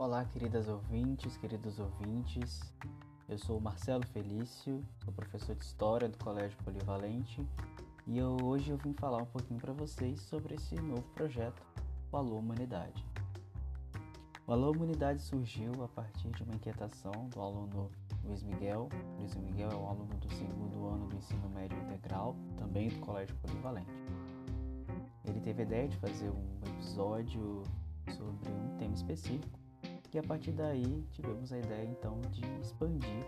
Olá, queridas ouvintes, queridos ouvintes. Eu sou Marcelo Felício, sou professor de História do Colégio Polivalente e eu, hoje eu vim falar um pouquinho para vocês sobre esse novo projeto, o Alô Humanidade. O Alô Humanidade surgiu a partir de uma inquietação do aluno Luiz Miguel. Luiz Miguel é um aluno do segundo ano do ensino médio integral, também do Colégio Polivalente. Ele teve a ideia de fazer um episódio sobre um tema específico e a partir daí tivemos a ideia então de expandir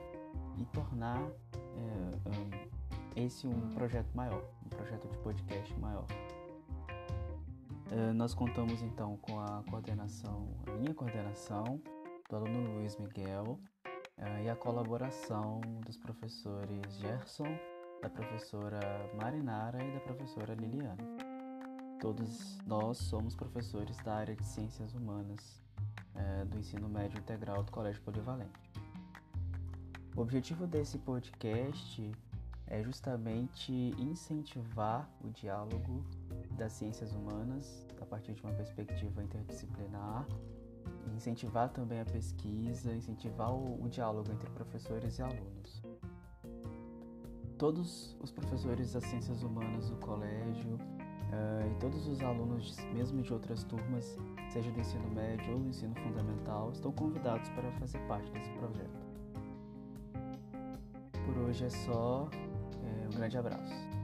e tornar é, esse um projeto maior, um projeto de podcast maior. É, nós contamos então com a coordenação, a minha coordenação do aluno Luiz Miguel é, e a colaboração dos professores Gerson, da professora Marinara e da professora Liliana. Todos nós somos professores da área de Ciências Humanas é, do ensino médio integral do Colégio Polivalente. O objetivo desse podcast é justamente incentivar o diálogo das ciências humanas a partir de uma perspectiva interdisciplinar, incentivar também a pesquisa, incentivar o, o diálogo entre professores e alunos. Todos os professores das ciências humanas do colégio e todos os alunos, mesmo de outras turmas, seja do ensino médio ou do ensino fundamental, estão convidados para fazer parte desse projeto. Por hoje é só. É, um grande abraço.